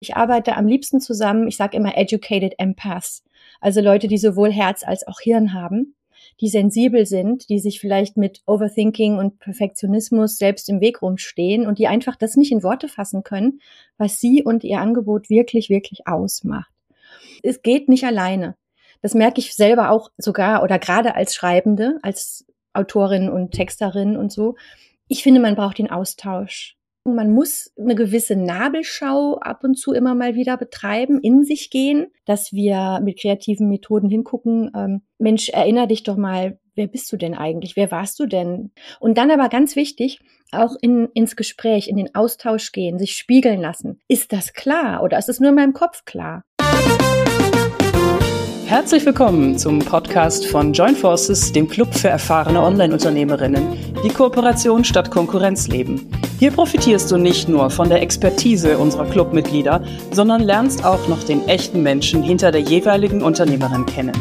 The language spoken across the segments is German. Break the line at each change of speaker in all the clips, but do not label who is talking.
Ich arbeite am liebsten zusammen, ich sage immer educated empaths, also Leute, die sowohl Herz als auch Hirn haben, die sensibel sind, die sich vielleicht mit Overthinking und Perfektionismus selbst im Weg rumstehen und die einfach das nicht in Worte fassen können, was sie und ihr Angebot wirklich, wirklich ausmacht. Es geht nicht alleine. Das merke ich selber auch sogar oder gerade als Schreibende, als Autorin und Texterin und so. Ich finde, man braucht den Austausch. Man muss eine gewisse Nabelschau ab und zu immer mal wieder betreiben, in sich gehen, dass wir mit kreativen Methoden hingucken. Ähm, Mensch, erinner dich doch mal, wer bist du denn eigentlich? Wer warst du denn? Und dann aber ganz wichtig, auch in, ins Gespräch, in den Austausch gehen, sich spiegeln lassen. Ist das klar oder ist es nur in meinem Kopf klar?
Herzlich willkommen zum Podcast von Join Forces, dem Club für erfahrene Online-Unternehmerinnen, die Kooperation statt Konkurrenz leben. Hier profitierst du nicht nur von der Expertise unserer Clubmitglieder, sondern lernst auch noch den echten Menschen hinter der jeweiligen Unternehmerin kennen.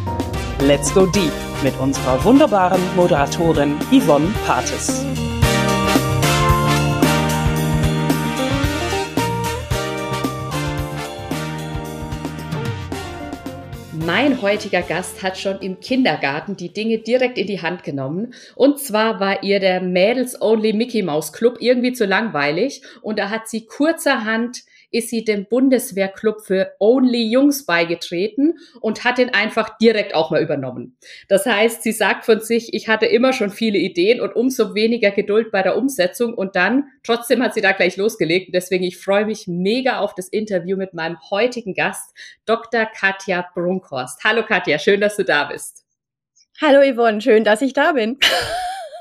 Let's go deep mit unserer wunderbaren Moderatorin Yvonne Pates.
Mein heutiger Gast hat schon im Kindergarten die Dinge direkt in die Hand genommen. Und zwar war ihr der Mädels Only Mickey Mouse Club irgendwie zu langweilig. Und da hat sie kurzerhand ist sie dem Bundeswehrclub für Only Jungs beigetreten und hat den einfach direkt auch mal übernommen. Das heißt, sie sagt von sich, ich hatte immer schon viele Ideen und umso weniger Geduld bei der Umsetzung und dann trotzdem hat sie da gleich losgelegt. deswegen ich freue mich mega auf das Interview mit meinem heutigen Gast, Dr. Katja Brunkhorst. Hallo Katja, schön, dass du da bist.
Hallo Yvonne, schön, dass ich da bin.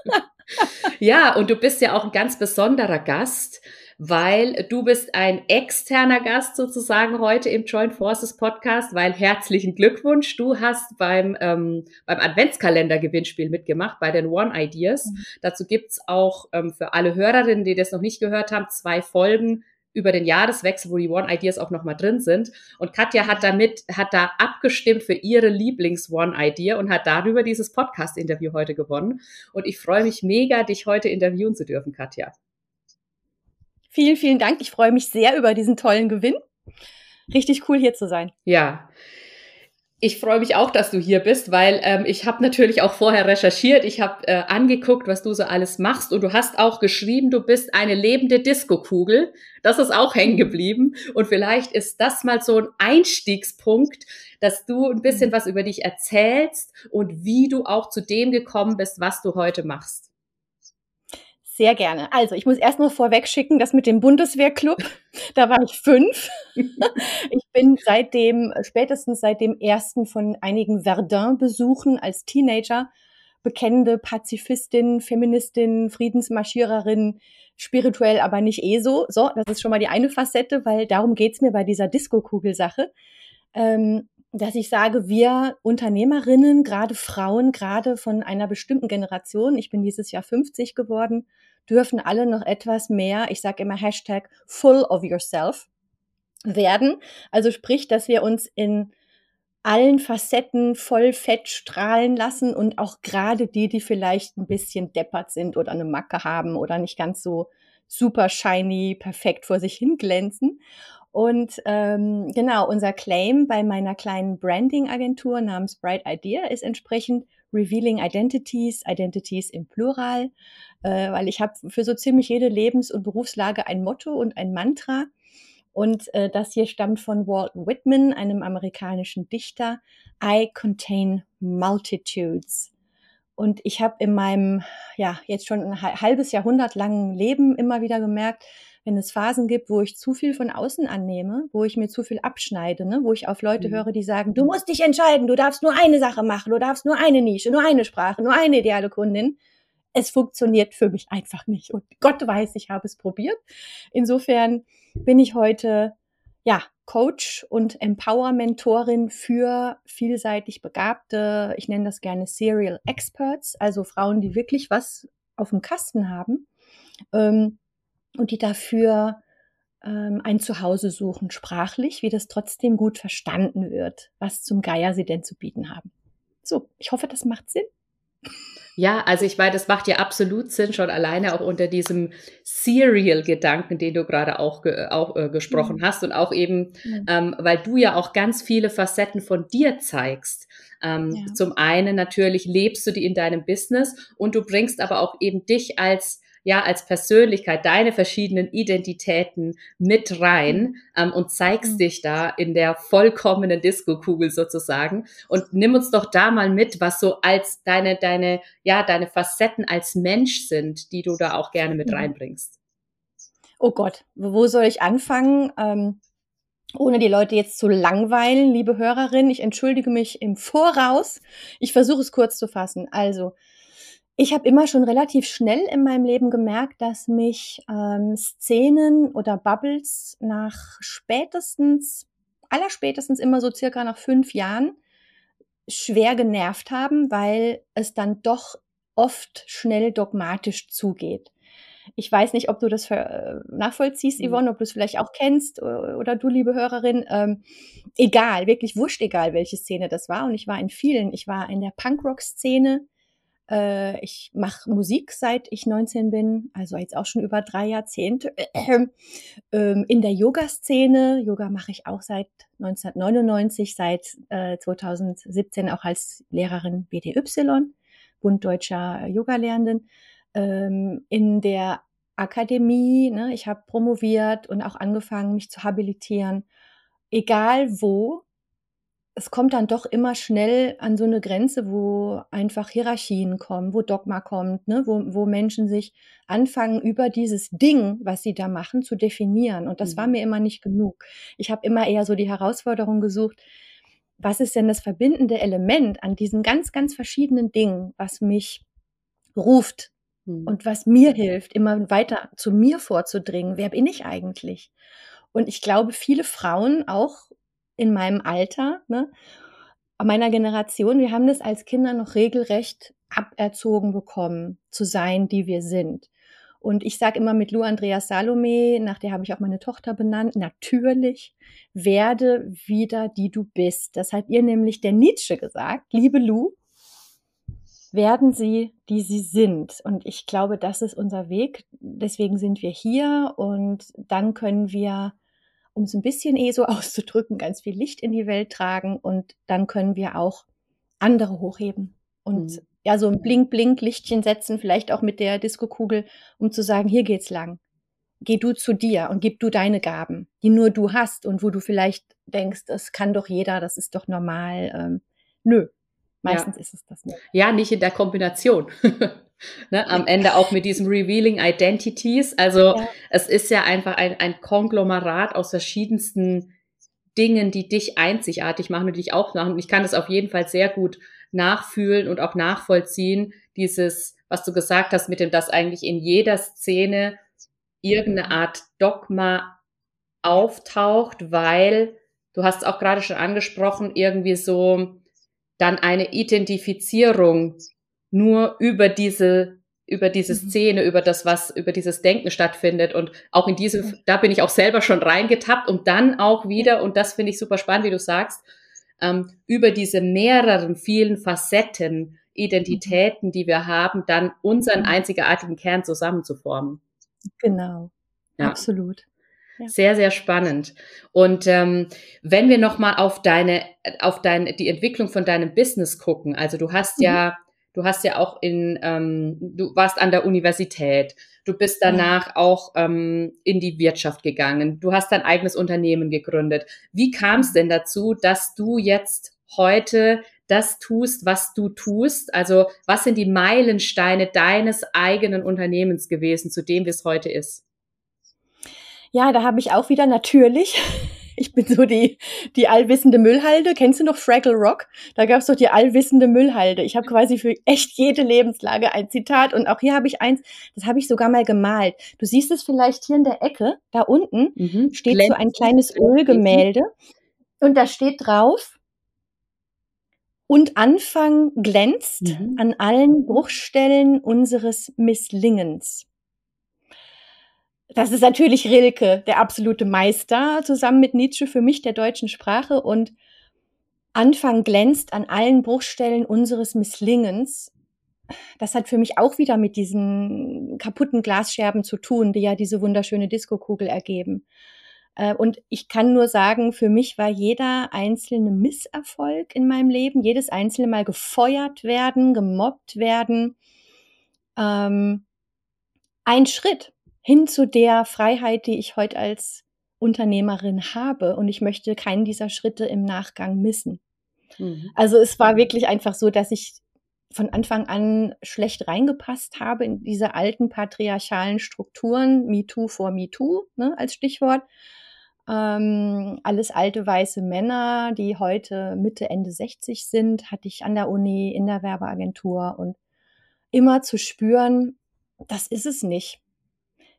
ja, und du bist ja auch ein ganz besonderer Gast, weil du bist ein externer Gast sozusagen heute im Joint Forces Podcast, weil herzlichen Glückwunsch, du hast beim, ähm, beim Adventskalender-Gewinnspiel mitgemacht, bei den One Ideas. Mhm. Dazu gibt's auch ähm, für alle Hörerinnen, die das noch nicht gehört haben, zwei Folgen über den Jahreswechsel, wo die One Ideas auch nochmal drin sind. Und Katja hat damit, hat da abgestimmt für ihre Lieblings-One Idea und hat darüber dieses Podcast-Interview heute gewonnen. Und ich freue mich mega, dich heute interviewen zu dürfen, Katja.
Vielen, vielen Dank. Ich freue mich sehr über diesen tollen Gewinn. Richtig cool hier zu sein.
Ja. Ich freue mich auch, dass du hier bist, weil ähm, ich habe natürlich auch vorher recherchiert, ich habe äh, angeguckt, was du so alles machst und du hast auch geschrieben, du bist eine lebende Diskokugel. Das ist auch hängen geblieben und vielleicht ist das mal so ein Einstiegspunkt, dass du ein bisschen was über dich erzählst und wie du auch zu dem gekommen bist, was du heute machst.
Sehr gerne. Also, ich muss erst mal vorweg schicken, das mit dem Bundeswehrclub, da war ich fünf. ich bin seitdem, spätestens seit dem ersten von einigen Verdun-Besuchen als Teenager bekennende Pazifistin, Feministin, Friedensmarschiererin, spirituell aber nicht eh so. So, das ist schon mal die eine Facette, weil darum geht's mir bei dieser Disco-Kugelsache. Ähm, dass ich sage, wir Unternehmerinnen, gerade Frauen, gerade von einer bestimmten Generation, ich bin dieses Jahr 50 geworden, dürfen alle noch etwas mehr, ich sage immer Hashtag full of yourself werden. Also sprich, dass wir uns in allen Facetten voll fett strahlen lassen und auch gerade die, die vielleicht ein bisschen deppert sind oder eine Macke haben oder nicht ganz so super shiny, perfekt vor sich hin glänzen. Und ähm, genau, unser Claim bei meiner kleinen Branding-Agentur namens Bright Idea ist entsprechend Revealing Identities, Identities im Plural, äh, weil ich habe für so ziemlich jede Lebens- und Berufslage ein Motto und ein Mantra. Und äh, das hier stammt von Walt Whitman, einem amerikanischen Dichter. I contain multitudes. Und ich habe in meinem, ja, jetzt schon ein halbes Jahrhundert langen Leben immer wieder gemerkt, wenn es Phasen gibt, wo ich zu viel von außen annehme, wo ich mir zu viel abschneide, ne? wo ich auf Leute mhm. höre, die sagen, du musst dich entscheiden, du darfst nur eine Sache machen, du darfst nur eine Nische, nur eine Sprache, nur eine ideale Kundin. Es funktioniert für mich einfach nicht. Und Gott weiß, ich habe es probiert. Insofern bin ich heute, ja, Coach und Empower-Mentorin für vielseitig Begabte, ich nenne das gerne Serial Experts, also Frauen, die wirklich was auf dem Kasten haben. Ähm, und die dafür ähm, ein Zuhause suchen, sprachlich, wie das trotzdem gut verstanden wird, was zum Geier sie denn zu bieten haben. So, ich hoffe, das macht Sinn.
Ja, also ich meine, das macht ja absolut Sinn, schon alleine auch unter diesem Serial-Gedanken, den du gerade auch, ge auch äh, gesprochen mhm. hast und auch eben, mhm. ähm, weil du ja auch ganz viele Facetten von dir zeigst. Ähm, ja. Zum einen natürlich lebst du die in deinem Business und du bringst aber auch eben dich als ja als Persönlichkeit deine verschiedenen Identitäten mit rein mhm. ähm, und zeigst mhm. dich da in der vollkommenen Disco-Kugel sozusagen und nimm uns doch da mal mit, was so als deine deine ja deine Facetten als Mensch sind, die du da auch gerne mit mhm. reinbringst.
Oh Gott, wo soll ich anfangen? Ähm ohne die Leute jetzt zu langweilen, liebe Hörerin, ich entschuldige mich im Voraus. Ich versuche es kurz zu fassen. Also, ich habe immer schon relativ schnell in meinem Leben gemerkt, dass mich ähm, Szenen oder Bubbles nach spätestens, allerspätestens immer so circa nach fünf Jahren schwer genervt haben, weil es dann doch oft schnell dogmatisch zugeht. Ich weiß nicht, ob du das äh, nachvollziehst, mhm. Yvonne, ob du es vielleicht auch kennst oder du, liebe Hörerin. Ähm, egal, wirklich wurscht egal, welche Szene das war. Und ich war in vielen. Ich war in der Punkrock-Szene, äh, ich mache Musik seit ich 19 bin, also jetzt auch schon über drei Jahrzehnte. Ähm, in der Yoga-Szene, Yoga mache ich auch seit 1999, seit äh, 2017 auch als Lehrerin BDY, Bund Deutscher Yoga-Lehrenden. Ähm, in der Akademie, ne, ich habe promoviert und auch angefangen, mich zu habilitieren. Egal wo, es kommt dann doch immer schnell an so eine Grenze, wo einfach Hierarchien kommen, wo Dogma kommt, ne? wo, wo Menschen sich anfangen, über dieses Ding, was sie da machen, zu definieren. Und das mhm. war mir immer nicht genug. Ich habe immer eher so die Herausforderung gesucht, was ist denn das verbindende Element an diesen ganz, ganz verschiedenen Dingen, was mich ruft mhm. und was mir hilft, immer weiter zu mir vorzudringen. Wer bin ich eigentlich? Und ich glaube, viele Frauen, auch in meinem Alter, ne, meiner Generation, wir haben das als Kinder noch regelrecht aberzogen bekommen, zu sein, die wir sind. Und ich sage immer mit Lou Andrea Salome, nach der habe ich auch meine Tochter benannt, natürlich werde wieder die du bist. Das hat ihr nämlich der Nietzsche gesagt, liebe Lou, werden sie, die sie sind. Und ich glaube, das ist unser Weg. Deswegen sind wir hier und dann können wir um es ein bisschen eh so auszudrücken, ganz viel Licht in die Welt tragen und dann können wir auch andere hochheben und mhm. ja, so ein Blink-Blink-Lichtchen setzen, vielleicht auch mit der Diskokugel, um zu sagen, hier geht's lang. Geh du zu dir und gib du deine Gaben, die nur du hast und wo du vielleicht denkst, das kann doch jeder, das ist doch normal. Ähm, nö, meistens
ja.
ist es das nicht.
Ja, nicht in der Kombination. Ne, am Ende auch mit diesem Revealing Identities. Also ja. es ist ja einfach ein, ein Konglomerat aus verschiedensten Dingen, die dich einzigartig machen und dich auch machen. Und ich kann das auf jeden Fall sehr gut nachfühlen und auch nachvollziehen, dieses, was du gesagt hast, mit dem, dass eigentlich in jeder Szene irgendeine Art Dogma auftaucht, weil du hast es auch gerade schon angesprochen, irgendwie so dann eine Identifizierung nur über diese über diese mhm. Szene, über das, was über dieses Denken stattfindet. Und auch in diesem, da bin ich auch selber schon reingetappt und dann auch wieder, und das finde ich super spannend, wie du sagst, ähm, über diese mehreren, vielen Facetten, Identitäten, die wir haben, dann unseren mhm. einzigartigen Kern zusammenzuformen.
Genau. Ja. Absolut.
Ja. Sehr, sehr spannend. Und ähm, wenn wir nochmal auf deine, auf deine, die Entwicklung von deinem Business gucken, also du hast mhm. ja Du hast ja auch in, ähm, du warst an der Universität. Du bist danach auch ähm, in die Wirtschaft gegangen. Du hast dein eigenes Unternehmen gegründet. Wie kam es denn dazu, dass du jetzt heute das tust, was du tust? Also was sind die Meilensteine deines eigenen Unternehmens gewesen, zu dem wie es heute ist?
Ja, da habe ich auch wieder natürlich ich bin so die, die allwissende Müllhalde. Kennst du noch Fraggle Rock? Da gab es doch die allwissende Müllhalde. Ich habe quasi für echt jede Lebenslage ein Zitat. Und auch hier habe ich eins, das habe ich sogar mal gemalt. Du siehst es vielleicht hier in der Ecke, da unten mhm. steht Glänzt. so ein kleines Ölgemälde. Und da steht drauf, und Anfang glänzt mhm. an allen Bruchstellen unseres Misslingens. Das ist natürlich Rilke, der absolute Meister, zusammen mit Nietzsche für mich der deutschen Sprache. Und Anfang glänzt an allen Bruchstellen unseres Misslingens. das hat für mich auch wieder mit diesen kaputten Glasscherben zu tun, die ja diese wunderschöne Diskokugel ergeben. Äh, und ich kann nur sagen, für mich war jeder einzelne Misserfolg in meinem Leben, jedes einzelne Mal gefeuert werden, gemobbt werden, ähm, ein Schritt hin zu der Freiheit, die ich heute als Unternehmerin habe. Und ich möchte keinen dieser Schritte im Nachgang missen. Mhm. Also es war wirklich einfach so, dass ich von Anfang an schlecht reingepasst habe in diese alten patriarchalen Strukturen, MeToo vor MeToo ne, als Stichwort. Ähm, alles alte weiße Männer, die heute Mitte, Ende 60 sind, hatte ich an der Uni, in der Werbeagentur und immer zu spüren, das ist es nicht.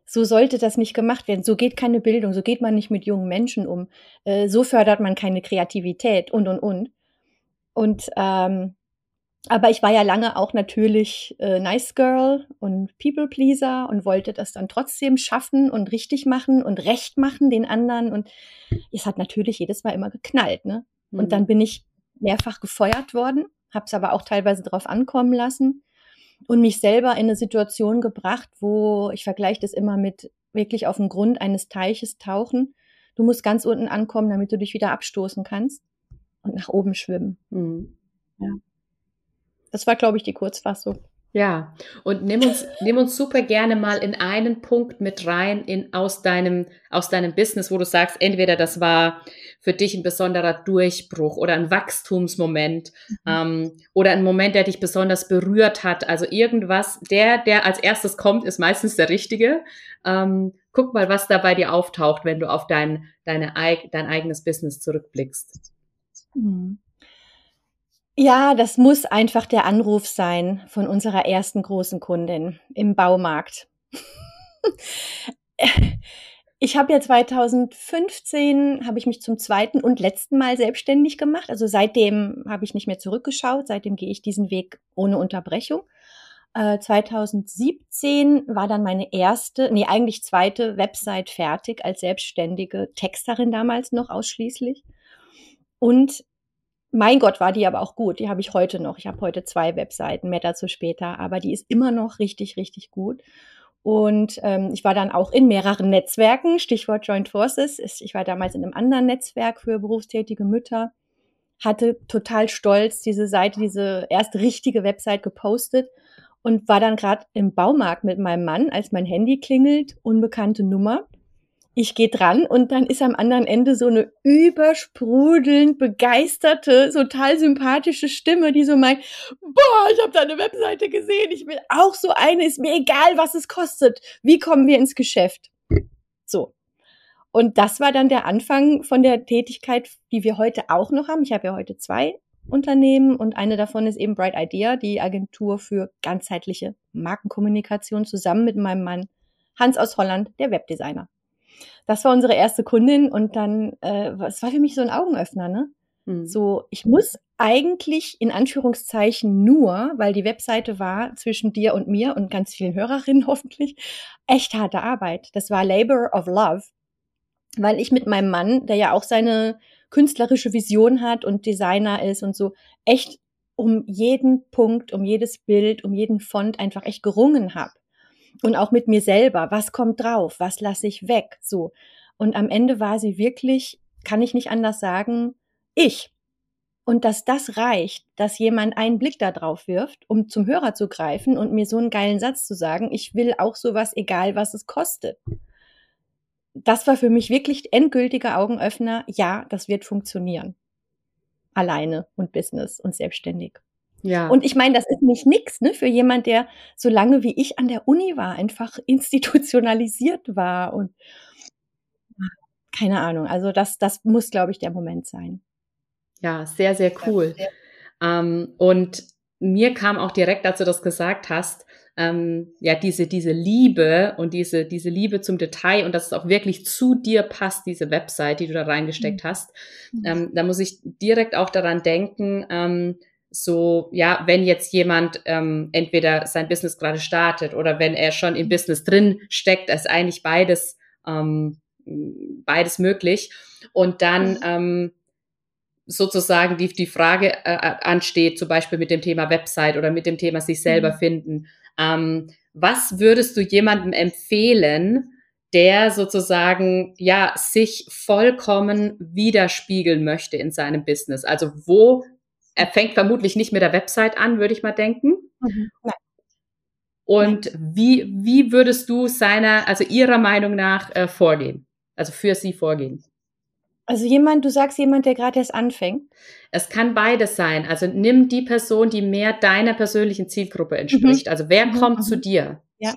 So sollte das nicht gemacht werden. So geht keine Bildung, so geht man nicht mit jungen Menschen um. Äh, so fördert man keine Kreativität und, und, und. Und ähm, aber ich war ja lange auch natürlich äh, Nice Girl und People Pleaser und wollte das dann trotzdem schaffen und richtig machen und recht machen den anderen. Und es hat natürlich jedes Mal immer geknallt. Ne? Mhm. Und dann bin ich mehrfach gefeuert worden, habe es aber auch teilweise drauf ankommen lassen und mich selber in eine Situation gebracht, wo ich vergleiche das immer mit wirklich auf dem Grund eines Teiches tauchen. Du musst ganz unten ankommen, damit du dich wieder abstoßen kannst und nach oben schwimmen. Mhm. Ja. Das war, glaube ich, die Kurzfassung.
Ja, und nimm uns, nimm uns super gerne mal in einen Punkt mit rein in, aus, deinem, aus deinem Business, wo du sagst, entweder das war für dich ein besonderer Durchbruch oder ein Wachstumsmoment mhm. ähm, oder ein Moment, der dich besonders berührt hat. Also irgendwas, der, der als erstes kommt, ist meistens der richtige. Ähm, guck mal, was da bei dir auftaucht, wenn du auf dein, deine, dein eigenes Business zurückblickst. Mhm.
Ja, das muss einfach der Anruf sein von unserer ersten großen Kundin im Baumarkt. ich habe ja 2015 habe ich mich zum zweiten und letzten Mal selbstständig gemacht. Also seitdem habe ich nicht mehr zurückgeschaut. Seitdem gehe ich diesen Weg ohne Unterbrechung. Äh, 2017 war dann meine erste, nee, eigentlich zweite Website fertig als selbstständige Texterin damals noch ausschließlich. Und mein Gott, war die aber auch gut. Die habe ich heute noch. Ich habe heute zwei Webseiten, mehr dazu später, aber die ist immer noch richtig, richtig gut. Und ähm, ich war dann auch in mehreren Netzwerken, Stichwort Joint Forces. Ich war damals in einem anderen Netzwerk für berufstätige Mütter, hatte total stolz diese Seite, diese erste richtige Website gepostet und war dann gerade im Baumarkt mit meinem Mann, als mein Handy klingelt, unbekannte Nummer ich gehe dran und dann ist am anderen Ende so eine übersprudelnd begeisterte, total sympathische Stimme, die so meint, boah, ich habe da eine Webseite gesehen, ich will auch so eine, ist mir egal, was es kostet. Wie kommen wir ins Geschäft? So. Und das war dann der Anfang von der Tätigkeit, die wir heute auch noch haben. Ich habe ja heute zwei Unternehmen und eine davon ist eben Bright Idea, die Agentur für ganzheitliche Markenkommunikation zusammen mit meinem Mann Hans aus Holland, der Webdesigner das war unsere erste Kundin und dann, äh, es war für mich so ein Augenöffner, ne? Mhm. So, ich muss eigentlich in Anführungszeichen nur, weil die Webseite war zwischen dir und mir und ganz vielen Hörerinnen hoffentlich, echt harte Arbeit. Das war Labor of Love, weil ich mit meinem Mann, der ja auch seine künstlerische Vision hat und Designer ist und so, echt um jeden Punkt, um jedes Bild, um jeden Font einfach echt gerungen habe und auch mit mir selber. Was kommt drauf? Was lasse ich weg? So. Und am Ende war sie wirklich, kann ich nicht anders sagen, ich. Und dass das reicht, dass jemand einen Blick da drauf wirft, um zum Hörer zu greifen und mir so einen geilen Satz zu sagen, ich will auch sowas, egal was es kostet. Das war für mich wirklich endgültiger Augenöffner. Ja, das wird funktionieren. Alleine und Business und selbstständig. Ja. Und ich meine, das ist nicht nix, ne, für jemand, der so lange wie ich an der Uni war, einfach institutionalisiert war und keine Ahnung. Also das, das muss, glaube ich, der Moment sein.
Ja, sehr, sehr cool. Ähm, und mir kam auch direkt, als du das gesagt hast, ähm, ja, diese, diese Liebe und diese, diese Liebe zum Detail und dass es auch wirklich zu dir passt, diese Website, die du da reingesteckt mhm. hast. Ähm, da muss ich direkt auch daran denken, ähm, so, ja, wenn jetzt jemand ähm, entweder sein Business gerade startet oder wenn er schon im Business drin steckt, ist eigentlich beides, ähm, beides möglich. Und dann mhm. ähm, sozusagen die, die Frage äh, äh, ansteht, zum Beispiel mit dem Thema Website oder mit dem Thema sich selber mhm. finden. Ähm, was würdest du jemandem empfehlen, der sozusagen ja sich vollkommen widerspiegeln möchte in seinem Business? Also wo er fängt vermutlich nicht mit der Website an, würde ich mal denken. Mhm. Und wie, wie würdest du seiner, also ihrer Meinung nach äh, vorgehen? Also für sie vorgehen?
Also jemand, du sagst jemand, der gerade erst anfängt?
Es kann beides sein. Also nimm die Person, die mehr deiner persönlichen Zielgruppe entspricht. Mhm. Also wer mhm. kommt mhm. zu dir?
Ja.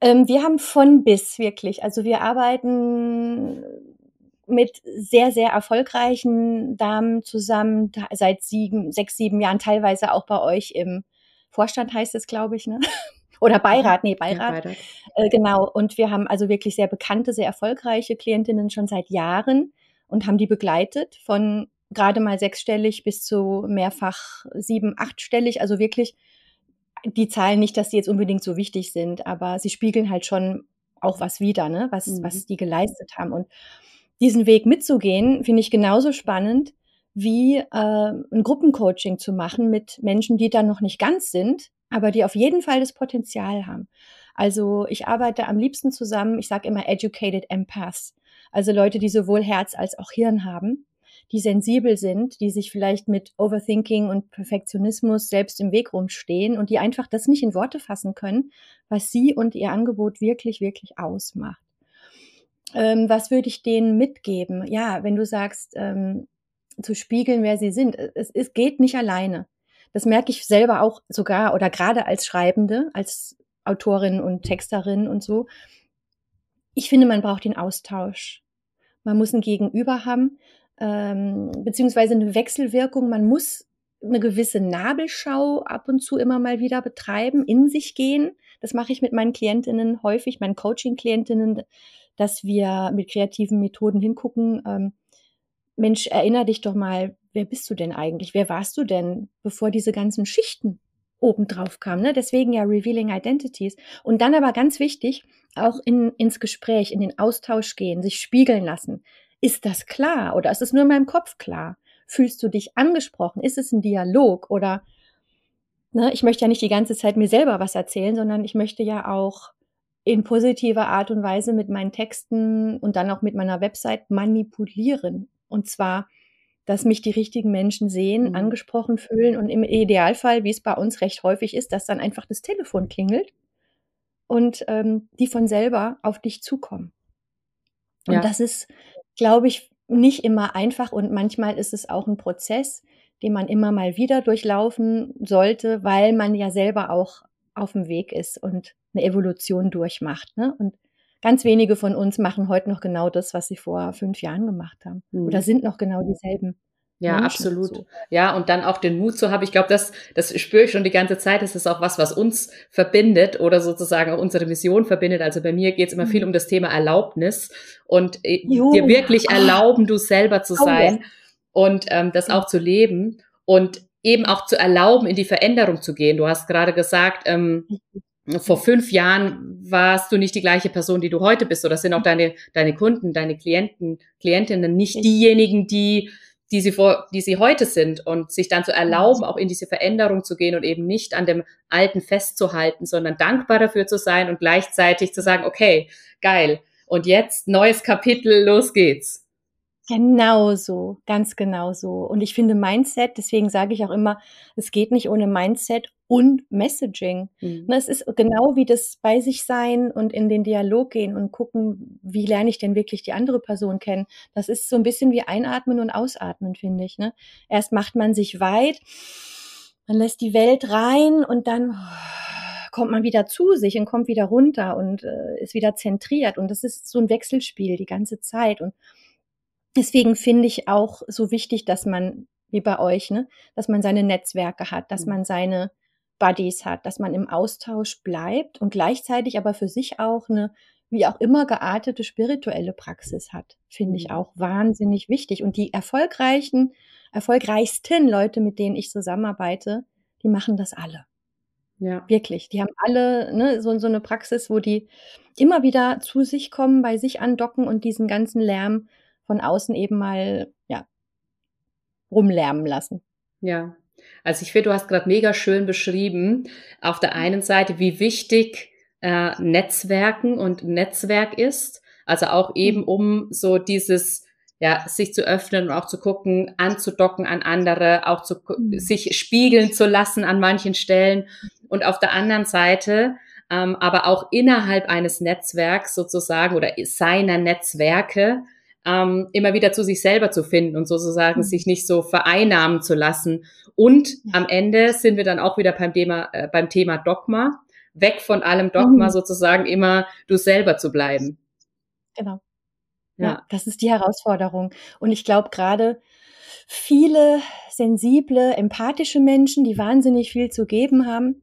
Ähm, wir haben von bis wirklich. Also wir arbeiten mit sehr, sehr erfolgreichen Damen zusammen seit sieben, sechs, sieben Jahren, teilweise auch bei euch im Vorstand heißt es, glaube ich, ne? Oder Beirat, nee, Beirat. Ja, äh, genau. Und wir haben also wirklich sehr bekannte, sehr erfolgreiche Klientinnen schon seit Jahren und haben die begleitet von gerade mal sechsstellig bis zu mehrfach sieben, achtstellig. Also wirklich die Zahlen nicht, dass die jetzt unbedingt so wichtig sind, aber sie spiegeln halt schon auch was wider, ne? was, mhm. was die geleistet haben. Und diesen Weg mitzugehen, finde ich genauso spannend, wie äh, ein Gruppencoaching zu machen mit Menschen, die da noch nicht ganz sind, aber die auf jeden Fall das Potenzial haben. Also ich arbeite am liebsten zusammen, ich sage immer Educated Empaths, also Leute, die sowohl Herz als auch Hirn haben, die sensibel sind, die sich vielleicht mit Overthinking und Perfektionismus selbst im Weg rumstehen und die einfach das nicht in Worte fassen können, was sie und ihr Angebot wirklich, wirklich ausmacht. Ähm, was würde ich denen mitgeben? Ja, wenn du sagst, ähm, zu spiegeln, wer sie sind. Es, es geht nicht alleine. Das merke ich selber auch sogar oder gerade als Schreibende, als Autorin und Texterin und so. Ich finde, man braucht den Austausch. Man muss ein Gegenüber haben, ähm, beziehungsweise eine Wechselwirkung. Man muss eine gewisse Nabelschau ab und zu immer mal wieder betreiben, in sich gehen. Das mache ich mit meinen Klientinnen häufig, meinen Coaching-Klientinnen, dass wir mit kreativen Methoden hingucken. Ähm, Mensch, erinner dich doch mal, wer bist du denn eigentlich? Wer warst du denn, bevor diese ganzen Schichten obendrauf kamen? Ne? Deswegen ja Revealing Identities. Und dann aber ganz wichtig, auch in, ins Gespräch, in den Austausch gehen, sich spiegeln lassen. Ist das klar oder ist es nur in meinem Kopf klar? Fühlst du dich angesprochen? Ist es ein Dialog oder ne, ich möchte ja nicht die ganze Zeit mir selber was erzählen, sondern ich möchte ja auch in positiver Art und Weise mit meinen Texten und dann auch mit meiner Website manipulieren. Und zwar, dass mich die richtigen Menschen sehen, mhm. angesprochen fühlen und im Idealfall, wie es bei uns recht häufig ist, dass dann einfach das Telefon klingelt und ähm, die von selber auf dich zukommen. Und ja. das ist, glaube ich, nicht immer einfach und manchmal ist es auch ein Prozess, den man immer mal wieder durchlaufen sollte, weil man ja selber auch auf dem Weg ist und eine Evolution durchmacht. Ne? Und ganz wenige von uns machen heute noch genau das, was sie vor fünf Jahren gemacht haben. Mhm. Oder sind noch genau dieselben.
Ja, Menschen, absolut. So. Ja, und dann auch den Mut zu haben. Ich glaube, das, das spüre ich schon die ganze Zeit. Das ist auch was, was uns verbindet oder sozusagen auch unsere Mission verbindet. Also bei mir geht es immer mhm. viel um das Thema Erlaubnis und äh, jo. dir wirklich ah. erlauben, du selber zu sein oh, ja. und ähm, das auch zu leben und eben auch zu erlauben, in die Veränderung zu gehen. Du hast gerade gesagt, ähm, vor fünf Jahren warst du nicht die gleiche Person, die du heute bist, oder sind auch deine, deine Kunden, deine Klienten, Klientinnen nicht diejenigen, die, die sie vor, die sie heute sind und sich dann zu erlauben, auch in diese Veränderung zu gehen und eben nicht an dem Alten festzuhalten, sondern dankbar dafür zu sein und gleichzeitig zu sagen, okay, geil. Und jetzt neues Kapitel, los geht's.
Genau so, ganz genau so. Und ich finde Mindset, deswegen sage ich auch immer, es geht nicht ohne Mindset und Messaging. Mhm. Ne, es ist genau wie das bei sich sein und in den Dialog gehen und gucken, wie lerne ich denn wirklich die andere Person kennen. Das ist so ein bisschen wie einatmen und ausatmen, finde ich. Ne? Erst macht man sich weit, man lässt die Welt rein und dann kommt man wieder zu sich und kommt wieder runter und äh, ist wieder zentriert. Und das ist so ein Wechselspiel die ganze Zeit. Und Deswegen finde ich auch so wichtig, dass man, wie bei euch, ne, dass man seine Netzwerke hat, dass mhm. man seine Buddies hat, dass man im Austausch bleibt und gleichzeitig aber für sich auch eine, wie auch immer geartete spirituelle Praxis hat, finde ich mhm. auch wahnsinnig wichtig. Und die erfolgreichen, erfolgreichsten Leute, mit denen ich zusammenarbeite, die machen das alle. Ja. Wirklich. Die haben alle ne, so, so eine Praxis, wo die immer wieder zu sich kommen, bei sich andocken und diesen ganzen Lärm von außen eben mal, ja, rumlärmen lassen.
Ja. Also ich finde, du hast gerade mega schön beschrieben, auf der einen Seite, wie wichtig äh, Netzwerken und Netzwerk ist. Also auch eben um so dieses ja, sich zu öffnen und auch zu gucken, anzudocken an andere, auch zu, mhm. sich spiegeln zu lassen an manchen Stellen. Und auf der anderen Seite, ähm, aber auch innerhalb eines Netzwerks sozusagen oder seiner Netzwerke, ähm, immer wieder zu sich selber zu finden und sozusagen mhm. sich nicht so vereinnahmen zu lassen. Und ja. am Ende sind wir dann auch wieder beim Thema, äh, beim Thema Dogma, weg von allem Dogma mhm. sozusagen immer du selber zu bleiben.
Genau. Ja. ja, das ist die Herausforderung. Und ich glaube gerade viele sensible, empathische Menschen, die wahnsinnig viel zu geben haben,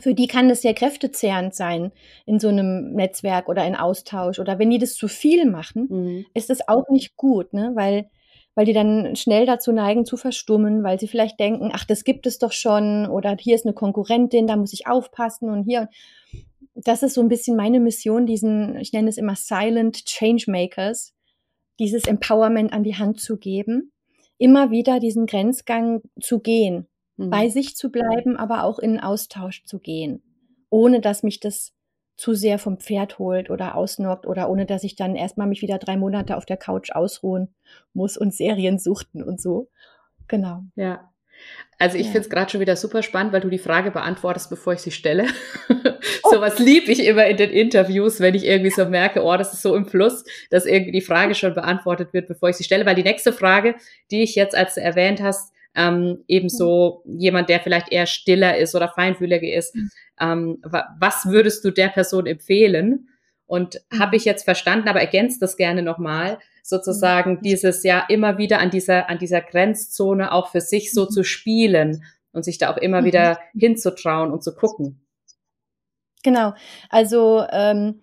für die kann das sehr kräftezehrend sein in so einem Netzwerk oder in Austausch. Oder wenn die das zu viel machen, mhm. ist das auch nicht gut, ne? weil, weil die dann schnell dazu neigen zu verstummen, weil sie vielleicht denken, ach, das gibt es doch schon oder hier ist eine Konkurrentin, da muss ich aufpassen und hier das ist so ein bisschen meine Mission, diesen, ich nenne es immer Silent Changemakers, dieses Empowerment an die Hand zu geben, immer wieder diesen Grenzgang zu gehen, mhm. bei sich zu bleiben, aber auch in Austausch zu gehen, ohne dass mich das zu sehr vom Pferd holt oder ausnockt oder ohne dass ich dann erstmal mich wieder drei Monate auf der Couch ausruhen muss und Serien suchten und so. Genau.
Ja. Also ich ja. finde es gerade schon wieder super spannend, weil du die Frage beantwortest, bevor ich sie stelle. Oh. Sowas lieb ich immer in den Interviews, wenn ich irgendwie so merke, oh, das ist so im Fluss, dass irgendwie die Frage schon beantwortet wird, bevor ich sie stelle. Weil die nächste Frage, die ich jetzt, als du erwähnt hast, ähm, eben so jemand, der vielleicht eher stiller ist oder feinfühliger ist, mhm. ähm, was würdest du der Person empfehlen? Und mhm. habe ich jetzt verstanden, aber ergänzt das gerne nochmal, sozusagen mhm. dieses ja immer wieder an dieser, an dieser Grenzzone auch für sich so zu spielen und sich da auch immer wieder hinzutrauen und zu gucken.
Genau. Also ähm,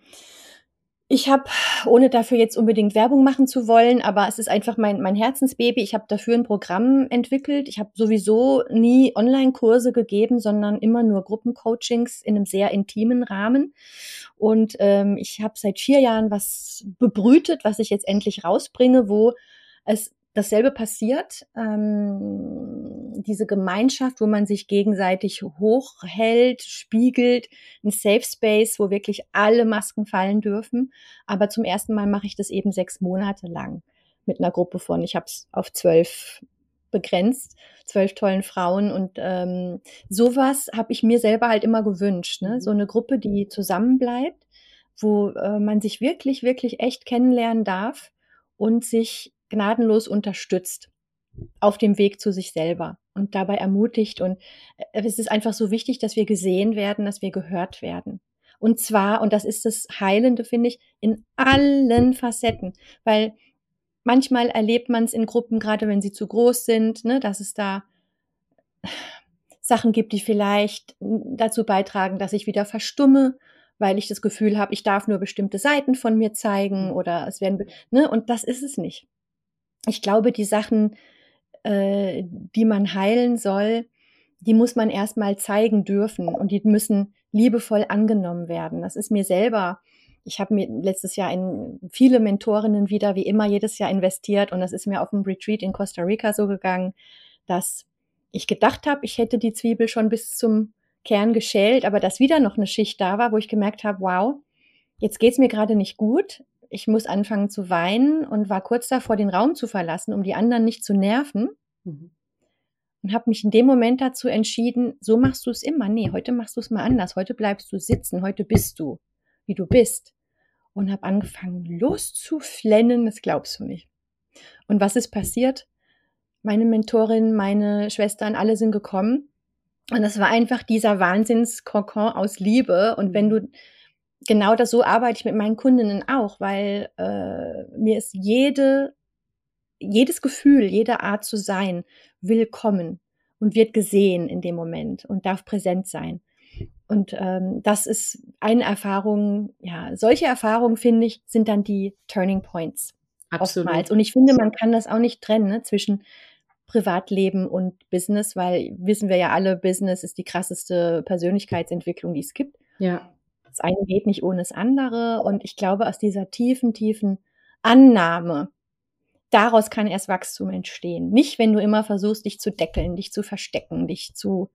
ich habe, ohne dafür jetzt unbedingt Werbung machen zu wollen, aber es ist einfach mein, mein Herzensbaby. Ich habe dafür ein Programm entwickelt. Ich habe sowieso nie Online-Kurse gegeben, sondern immer nur Gruppencoachings in einem sehr intimen Rahmen. Und ähm, ich habe seit vier Jahren was bebrütet, was ich jetzt endlich rausbringe, wo es dasselbe passiert. Ähm, diese Gemeinschaft, wo man sich gegenseitig hochhält, spiegelt, ein Safe Space, wo wirklich alle Masken fallen dürfen. Aber zum ersten Mal mache ich das eben sechs Monate lang mit einer Gruppe von, ich habe es auf zwölf begrenzt, zwölf tollen Frauen. Und ähm, sowas habe ich mir selber halt immer gewünscht. Ne? So eine Gruppe, die zusammenbleibt, wo äh, man sich wirklich, wirklich echt kennenlernen darf und sich gnadenlos unterstützt auf dem Weg zu sich selber und dabei ermutigt. Und äh, es ist einfach so wichtig, dass wir gesehen werden, dass wir gehört werden. Und zwar, und das ist das Heilende, finde ich, in allen Facetten. Weil manchmal erlebt man es in Gruppen, gerade wenn sie zu groß sind, ne, dass es da Sachen gibt, die vielleicht dazu beitragen, dass ich wieder verstumme, weil ich das Gefühl habe, ich darf nur bestimmte Seiten von mir zeigen oder es werden, ne, und das ist es nicht ich glaube, die Sachen, äh, die man heilen soll, die muss man erstmal zeigen dürfen und die müssen liebevoll angenommen werden. Das ist mir selber, ich habe mir letztes Jahr in viele Mentorinnen wieder, wie immer, jedes Jahr investiert und das ist mir auf dem Retreat in Costa Rica so gegangen, dass ich gedacht habe, ich hätte die Zwiebel schon bis zum Kern geschält, aber dass wieder noch eine Schicht da war, wo ich gemerkt habe, wow, jetzt geht's mir gerade nicht gut ich muss anfangen zu weinen und war kurz davor, den Raum zu verlassen, um die anderen nicht zu nerven. Mhm. Und habe mich in dem Moment dazu entschieden, so machst du es immer. Nee, heute machst du es mal anders. Heute bleibst du sitzen. Heute bist du, wie du bist. Und habe angefangen loszuflennen. Das glaubst du nicht. Und was ist passiert? Meine Mentorin, meine Schwestern, alle sind gekommen. Und das war einfach dieser Wahnsinnskokon aus Liebe. Und wenn du genau das so arbeite ich mit meinen Kundinnen auch, weil äh, mir ist jede, jedes Gefühl, jede Art zu sein willkommen und wird gesehen in dem Moment und darf präsent sein. Und ähm, das ist eine Erfahrung, ja, solche Erfahrungen, finde ich, sind dann die Turning Points. Absolut. Oftmals. Und ich finde, man kann das auch nicht trennen ne, zwischen Privatleben und Business, weil wissen wir ja alle, Business ist die krasseste Persönlichkeitsentwicklung, die es gibt.
Ja.
Das eine geht nicht ohne das andere. Und ich glaube, aus dieser tiefen, tiefen Annahme, daraus kann erst Wachstum entstehen. Nicht, wenn du immer versuchst, dich zu deckeln, dich zu verstecken, dich zu,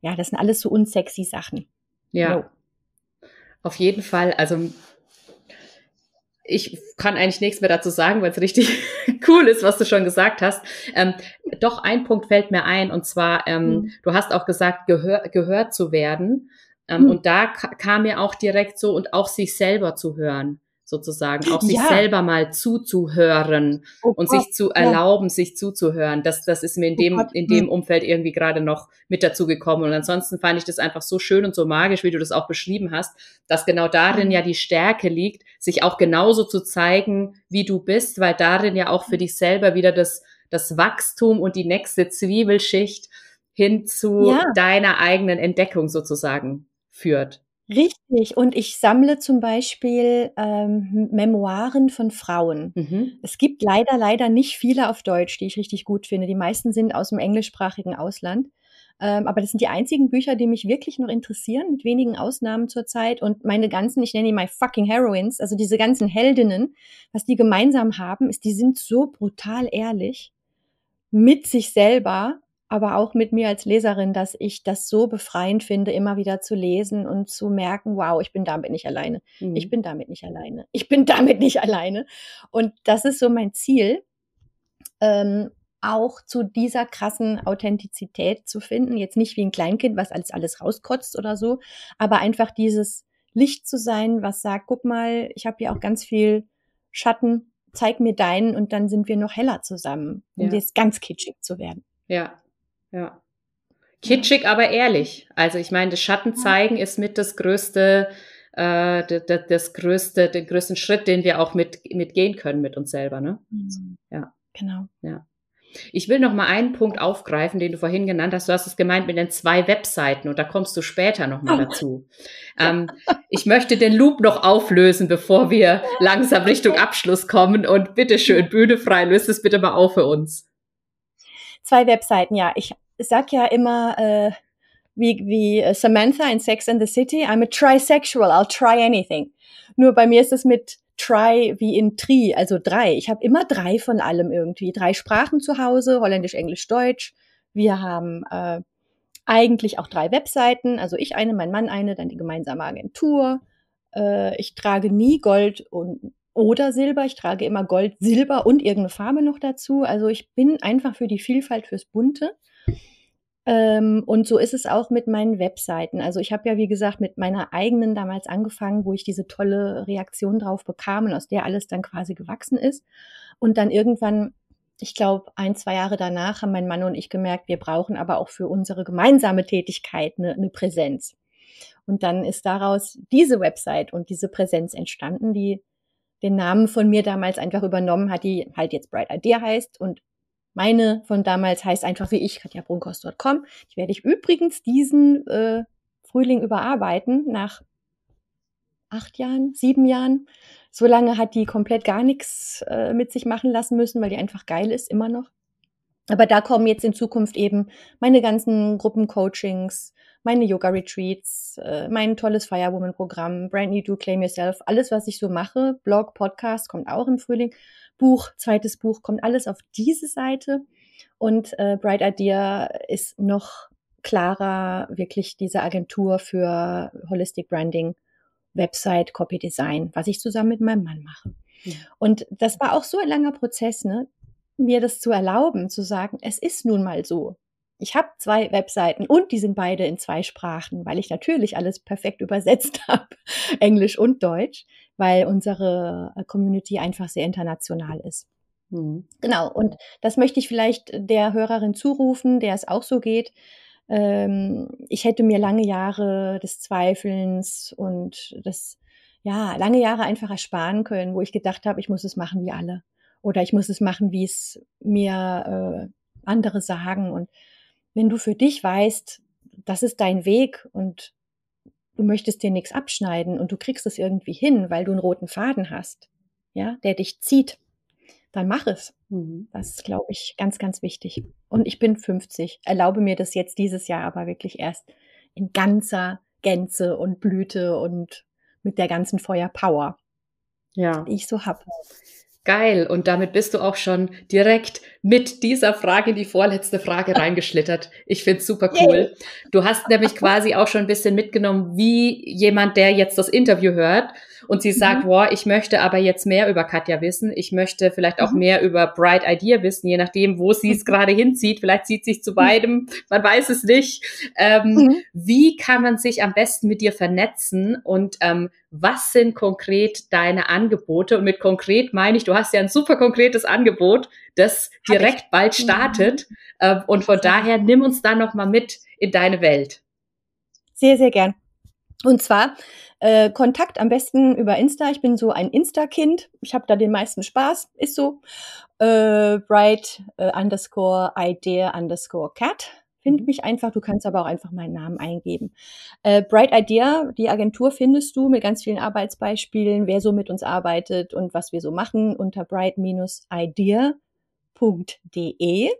ja, das sind alles so unsexy Sachen.
Ja. No. Auf jeden Fall. Also ich kann eigentlich nichts mehr dazu sagen, weil es richtig cool ist, was du schon gesagt hast. Ähm, doch ein Punkt fällt mir ein, und zwar, ähm, mhm. du hast auch gesagt, gehör, gehört zu werden. Ähm, mhm. Und da kam mir auch direkt so und auch sich selber zu hören sozusagen, auch sich ja. selber mal zuzuhören oh und sich zu erlauben, ja. sich zuzuhören. Das, das ist mir in oh dem, in dem hm. Umfeld irgendwie gerade noch mit dazu gekommen. Und ansonsten fand ich das einfach so schön und so magisch, wie du das auch beschrieben hast, dass genau darin mhm. ja die Stärke liegt, sich auch genauso zu zeigen, wie du bist, weil darin ja auch für dich selber wieder das, das Wachstum und die nächste Zwiebelschicht hin zu ja. deiner eigenen Entdeckung sozusagen führt.
Richtig. Und ich sammle zum Beispiel ähm, Memoiren von Frauen. Mhm. Es gibt leider, leider nicht viele auf Deutsch, die ich richtig gut finde. Die meisten sind aus dem englischsprachigen Ausland. Ähm, aber das sind die einzigen Bücher, die mich wirklich noch interessieren, mit wenigen Ausnahmen zurzeit. Und meine ganzen, ich nenne die my fucking Heroines, also diese ganzen Heldinnen, was die gemeinsam haben, ist, die sind so brutal ehrlich mit sich selber aber auch mit mir als Leserin, dass ich das so befreiend finde, immer wieder zu lesen und zu merken, wow, ich bin damit nicht alleine. Mhm. Ich bin damit nicht alleine. Ich bin damit nicht alleine. Und das ist so mein Ziel, ähm, auch zu dieser krassen Authentizität zu finden. Jetzt nicht wie ein Kleinkind, was alles, alles rauskotzt oder so, aber einfach dieses Licht zu sein, was sagt, guck mal, ich habe hier auch ganz viel Schatten, zeig mir deinen und dann sind wir noch heller zusammen, um ja. jetzt ganz kitschig zu werden.
Ja, ja. Kitschig, aber ehrlich. Also ich meine, das Schattenzeigen ist mit das größte, äh, das, das größte, den größten Schritt, den wir auch mit, mit gehen können mit uns selber, ne?
Mhm. Ja. Genau.
Ja. Ich will noch mal einen Punkt aufgreifen, den du vorhin genannt hast. Du hast es gemeint mit den zwei Webseiten und da kommst du später noch mal oh. dazu. Ähm, ich möchte den Loop noch auflösen, bevor wir langsam Richtung Abschluss kommen und bitteschön, Bühne frei, löst es bitte mal auf für uns.
Zwei Webseiten, ja. Ich sag ja immer, äh, wie, wie äh, Samantha in Sex and the City, I'm a trisexual, I'll try anything. Nur bei mir ist es mit try wie in tri, also drei. Ich habe immer drei von allem irgendwie. Drei Sprachen zu Hause, Holländisch, Englisch, Deutsch. Wir haben äh, eigentlich auch drei Webseiten, also ich eine, mein Mann eine, dann die gemeinsame Agentur. Äh, ich trage nie Gold und oder Silber. Ich trage immer Gold, Silber und irgendeine Farbe noch dazu. Also ich bin einfach für die Vielfalt, fürs Bunte. Ähm, und so ist es auch mit meinen Webseiten. Also ich habe ja, wie gesagt, mit meiner eigenen damals angefangen, wo ich diese tolle Reaktion drauf bekam und aus der alles dann quasi gewachsen ist. Und dann irgendwann, ich glaube, ein, zwei Jahre danach haben mein Mann und ich gemerkt, wir brauchen aber auch für unsere gemeinsame Tätigkeit eine, eine Präsenz. Und dann ist daraus diese Website und diese Präsenz entstanden, die den Namen von mir damals einfach übernommen hat, die halt jetzt Bright Idea heißt und meine von damals heißt einfach wie ich, katjabrunkos.com. Ich werde ich übrigens diesen äh, Frühling überarbeiten nach acht Jahren, sieben Jahren. So lange hat die komplett gar nichts äh, mit sich machen lassen müssen, weil die einfach geil ist, immer noch. Aber da kommen jetzt in Zukunft eben meine ganzen Gruppencoachings, meine Yoga-Retreats, äh, mein tolles Firewoman-Programm, Brand New Do, Claim Yourself, alles, was ich so mache, Blog, Podcast, kommt auch im Frühling. Buch, zweites Buch, kommt alles auf diese Seite. Und äh, Bright Idea ist noch klarer wirklich diese Agentur für Holistic Branding, Website, Copy Design, was ich zusammen mit meinem Mann mache. Ja. Und das war auch so ein langer Prozess, ne? mir das zu erlauben, zu sagen, es ist nun mal so. Ich habe zwei Webseiten und die sind beide in zwei Sprachen, weil ich natürlich alles perfekt übersetzt habe, Englisch und Deutsch, weil unsere äh, Community einfach sehr international ist. Mhm. Genau, und das möchte ich vielleicht der Hörerin zurufen, der es auch so geht. Ähm, ich hätte mir lange Jahre des Zweifelns und das, ja, lange Jahre einfach ersparen können, wo ich gedacht habe, ich muss es machen wie alle. Oder ich muss es machen, wie es mir äh, andere sagen. Und wenn du für dich weißt, das ist dein Weg und du möchtest dir nichts abschneiden und du kriegst es irgendwie hin, weil du einen roten Faden hast, ja, der dich zieht, dann mach es. Mhm. Das ist, glaube ich, ganz, ganz wichtig. Und ich bin 50, erlaube mir das jetzt dieses Jahr aber wirklich erst in ganzer Gänze und Blüte und mit der ganzen Feuerpower,
ja.
die ich so habe.
Geil. Und damit bist du auch schon direkt mit dieser Frage in die vorletzte Frage reingeschlittert. Ich find's super cool. Du hast nämlich quasi auch schon ein bisschen mitgenommen, wie jemand, der jetzt das Interview hört und sie sagt, mhm. boah, ich möchte aber jetzt mehr über Katja wissen. Ich möchte vielleicht auch mhm. mehr über Bright Idea wissen, je nachdem, wo sie es mhm. gerade hinzieht. Vielleicht zieht sich zu beidem. Man weiß es nicht. Ähm, mhm. Wie kann man sich am besten mit dir vernetzen und ähm, was sind konkret deine Angebote? Und mit konkret meine ich, du hast ja ein super konkretes Angebot, das direkt bald mhm. startet. Mhm. und von daher nimm uns da noch mal mit in deine Welt.
Sehr, sehr gern. Und zwar äh, Kontakt am besten über Insta. Ich bin so ein Insta-Kind. Ich habe da den meisten Spaß. Ist so. Äh, bright äh, underscore idea underscore cat Find mhm. mich einfach, du kannst aber auch einfach meinen Namen eingeben. Äh, Bright Idea, die Agentur findest du mit ganz vielen Arbeitsbeispielen, wer so mit uns arbeitet und was wir so machen unter bright-idea.de.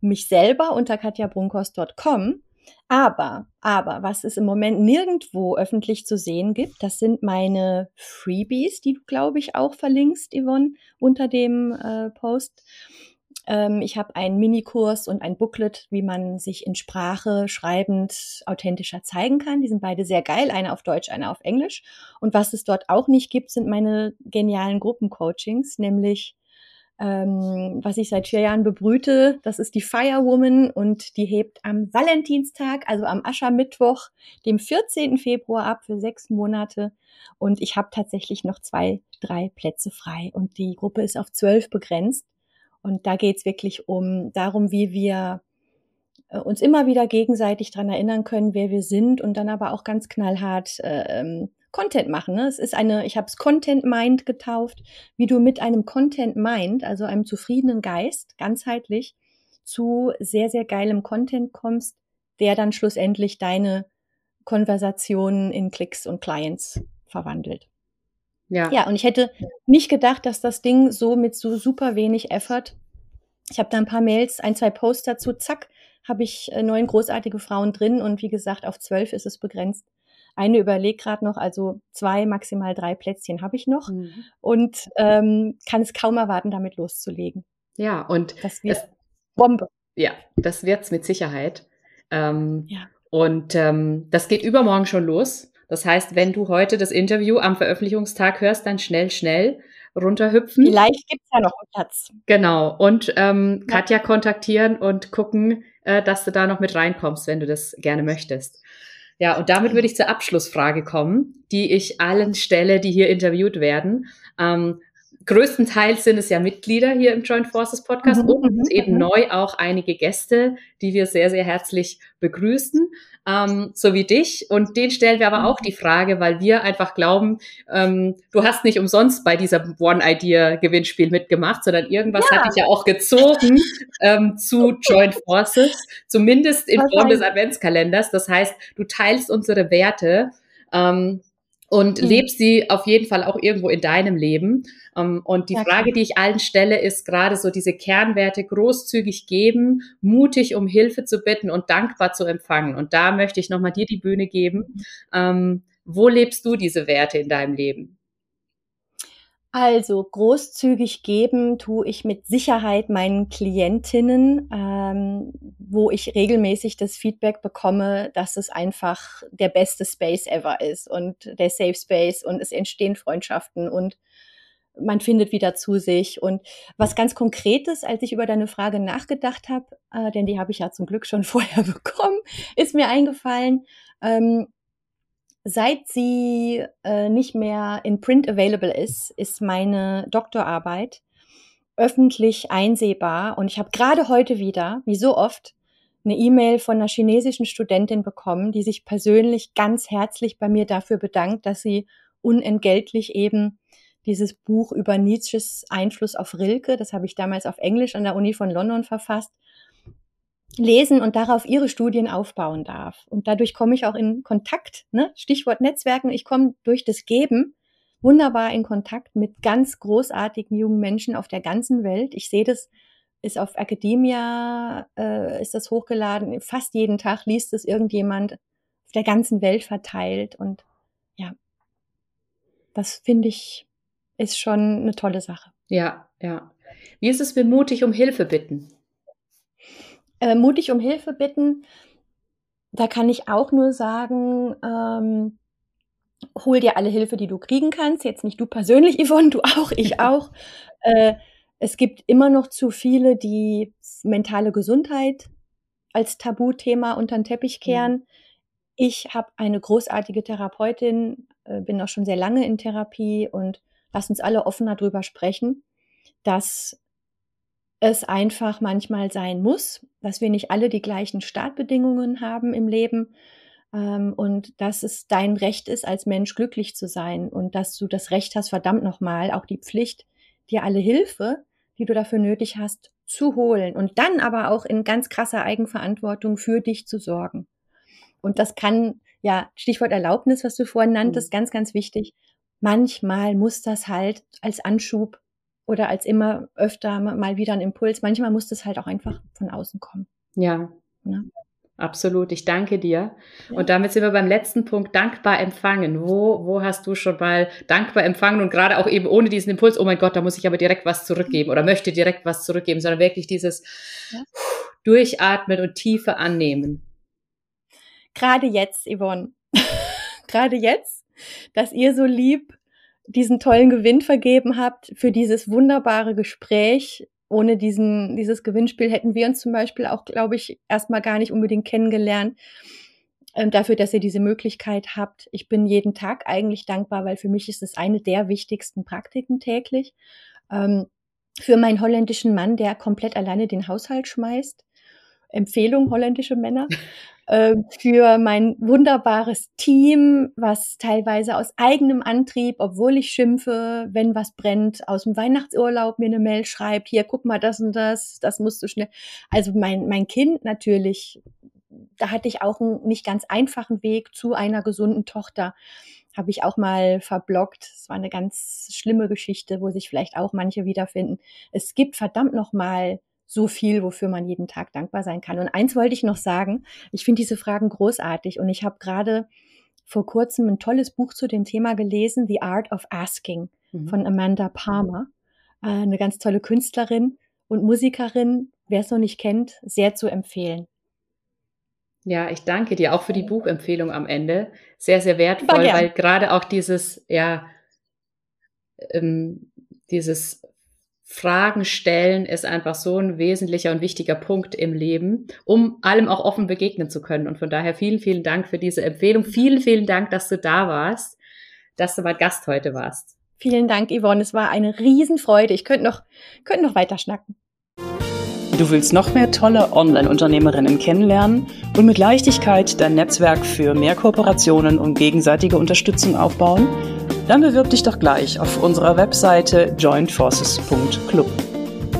Mich selber unter katjabrunkos.com. Aber, aber, was es im Moment nirgendwo öffentlich zu sehen gibt, das sind meine Freebies, die du, glaube ich, auch verlinkst, Yvonne, unter dem äh, Post. Ähm, ich habe einen Minikurs und ein Booklet, wie man sich in Sprache schreibend authentischer zeigen kann. Die sind beide sehr geil, einer auf Deutsch, einer auf Englisch. Und was es dort auch nicht gibt, sind meine genialen Gruppencoachings, nämlich ähm, was ich seit vier Jahren bebrüte. Das ist die Firewoman und die hebt am Valentinstag, also am Aschermittwoch, dem 14. Februar ab für sechs Monate. Und ich habe tatsächlich noch zwei, drei Plätze frei. Und die Gruppe ist auf zwölf begrenzt. Und da geht es wirklich um darum, wie wir äh, uns immer wieder gegenseitig dran erinnern können, wer wir sind und dann aber auch ganz knallhart äh, ähm, Content machen. Ne? Es ist eine, ich habe es Content Mind getauft, wie du mit einem Content Mind, also einem zufriedenen Geist, ganzheitlich zu sehr, sehr geilem Content kommst, der dann schlussendlich deine Konversationen in Klicks und Clients verwandelt. Ja. Ja, und ich hätte nicht gedacht, dass das Ding so mit so super wenig Effort. Ich habe da ein paar Mails, ein, zwei Posts dazu, zack, habe ich äh, neun großartige Frauen drin und wie gesagt, auf zwölf ist es begrenzt. Eine überlegt gerade noch, also zwei, maximal drei Plätzchen habe ich noch mhm. und ähm, kann es kaum erwarten, damit loszulegen.
Ja, und
das wird es, Bombe.
Ja, das wird's mit Sicherheit. Ähm, ja. Und ähm, das geht übermorgen schon los. Das heißt, wenn du heute das Interview am Veröffentlichungstag hörst, dann schnell, schnell runterhüpfen.
Vielleicht gibt's ja noch einen Platz.
Genau. Und ähm, ja. Katja kontaktieren und gucken, äh, dass du da noch mit reinkommst, wenn du das gerne möchtest. Ja, und damit würde ich zur Abschlussfrage kommen, die ich allen stelle, die hier interviewt werden. Ähm, größtenteils sind es ja Mitglieder hier im Joint Forces Podcast mhm, und mhm, eben mhm. neu auch einige Gäste, die wir sehr, sehr herzlich begrüßen ähm, so wie dich. Und den stellen wir aber auch die Frage, weil wir einfach glauben, ähm, du hast nicht umsonst bei dieser One-Idea-Gewinnspiel mitgemacht, sondern irgendwas ja. hat dich ja auch gezogen ähm, zu Joint Forces, zumindest in Form des Adventskalenders. Das heißt, du teilst unsere Werte. Ähm, und mhm. lebst sie auf jeden Fall auch irgendwo in deinem Leben. Ähm, und die ja, Frage, die ich allen stelle, ist gerade so diese Kernwerte großzügig geben, mutig um Hilfe zu bitten und dankbar zu empfangen. Und da möchte ich nochmal dir die Bühne geben. Ähm, wo lebst du diese Werte in deinem Leben?
Also großzügig geben tue ich mit Sicherheit meinen Klientinnen, ähm, wo ich regelmäßig das Feedback bekomme, dass es einfach der beste Space ever ist und der Safe Space und es entstehen Freundschaften und man findet wieder zu sich. Und was ganz Konkretes, als ich über deine Frage nachgedacht habe, äh, denn die habe ich ja zum Glück schon vorher bekommen, ist mir eingefallen. Ähm, Seit sie äh, nicht mehr in Print available ist, ist meine Doktorarbeit öffentlich einsehbar. Und ich habe gerade heute wieder, wie so oft, eine E-Mail von einer chinesischen Studentin bekommen, die sich persönlich ganz herzlich bei mir dafür bedankt, dass sie unentgeltlich eben dieses Buch über Nietzsches Einfluss auf Rilke, das habe ich damals auf Englisch an der Uni von London verfasst, lesen und darauf ihre Studien aufbauen darf. Und dadurch komme ich auch in Kontakt, ne? Stichwort Netzwerken, ich komme durch das Geben wunderbar in Kontakt mit ganz großartigen jungen Menschen auf der ganzen Welt. Ich sehe das, ist auf Academia, äh, ist das hochgeladen, fast jeden Tag liest es irgendjemand auf der ganzen Welt verteilt. Und ja, das finde ich, ist schon eine tolle Sache.
Ja, ja. Wie ist es mit mutig um Hilfe bitten?
Äh, mutig um Hilfe bitten, da kann ich auch nur sagen, ähm, hol dir alle Hilfe, die du kriegen kannst. Jetzt nicht du persönlich, Yvonne, du auch, ich auch. äh, es gibt immer noch zu viele, die mentale Gesundheit als Tabuthema unter den Teppich mhm. kehren. Mhm. Ich habe eine großartige Therapeutin, äh, bin auch schon sehr lange in Therapie und lass uns alle offener darüber sprechen, dass es einfach manchmal sein muss, dass wir nicht alle die gleichen Startbedingungen haben im Leben ähm, und dass es dein Recht ist, als Mensch glücklich zu sein und dass du das Recht hast, verdammt nochmal, auch die Pflicht, dir alle Hilfe, die du dafür nötig hast, zu holen und dann aber auch in ganz krasser Eigenverantwortung für dich zu sorgen. Und das kann, ja, Stichwort Erlaubnis, was du vorhin nanntest, mhm. ganz, ganz wichtig. Manchmal muss das halt als Anschub oder als immer öfter mal wieder ein Impuls. Manchmal muss das halt auch einfach von außen kommen.
Ja. ja. Absolut, ich danke dir. Ja. Und damit sind wir beim letzten Punkt, dankbar empfangen. Wo, wo hast du schon mal dankbar empfangen und gerade auch eben ohne diesen Impuls, oh mein Gott, da muss ich aber direkt was zurückgeben oder möchte direkt was zurückgeben, sondern wirklich dieses ja. Durchatmen und Tiefe annehmen.
Gerade jetzt, Yvonne, gerade jetzt, dass ihr so lieb diesen tollen Gewinn vergeben habt für dieses wunderbare Gespräch. Ohne diesen, dieses Gewinnspiel hätten wir uns zum Beispiel auch, glaube ich, erstmal gar nicht unbedingt kennengelernt. Ähm, dafür, dass ihr diese Möglichkeit habt. Ich bin jeden Tag eigentlich dankbar, weil für mich ist es eine der wichtigsten Praktiken täglich. Ähm, für meinen holländischen Mann, der komplett alleine den Haushalt schmeißt. Empfehlung, holländische Männer. äh, für mein wunderbares Team, was teilweise aus eigenem Antrieb, obwohl ich schimpfe, wenn was brennt, aus dem Weihnachtsurlaub mir eine Mail schreibt, hier, guck mal, das und das, das musst du schnell. Also mein, mein Kind natürlich, da hatte ich auch einen nicht ganz einfachen Weg zu einer gesunden Tochter habe ich auch mal verblockt. Es war eine ganz schlimme Geschichte, wo sich vielleicht auch manche wiederfinden. Es gibt verdammt noch mal so viel, wofür man jeden Tag dankbar sein kann. Und eins wollte ich noch sagen, ich finde diese Fragen großartig und ich habe gerade vor kurzem ein tolles Buch zu dem Thema gelesen, The Art of Asking mhm. von Amanda Palmer, äh, eine ganz tolle Künstlerin und Musikerin. Wer es noch nicht kennt, sehr zu empfehlen.
Ja, ich danke dir auch für die Buchempfehlung am Ende. Sehr, sehr wertvoll, weil gerade auch dieses, ja, ähm, dieses Fragen stellen ist einfach so ein wesentlicher und wichtiger Punkt im Leben, um allem auch offen begegnen zu können. Und von daher vielen, vielen Dank für diese Empfehlung. Vielen, vielen Dank, dass du da warst, dass du mein Gast heute warst.
Vielen Dank, Yvonne. Es war eine Riesenfreude. Ich könnte noch, könnte noch weiter schnacken.
Du willst noch mehr tolle Online-Unternehmerinnen kennenlernen und mit Leichtigkeit dein Netzwerk für mehr Kooperationen und gegenseitige Unterstützung aufbauen? Dann bewirb dich doch gleich auf unserer Webseite jointforces.club.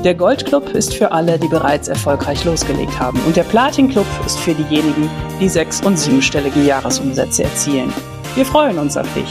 Der Goldclub ist für alle, die bereits erfolgreich losgelegt haben und der Platin-Club ist für diejenigen, die sechs- und siebenstellige Jahresumsätze erzielen. Wir freuen uns auf dich.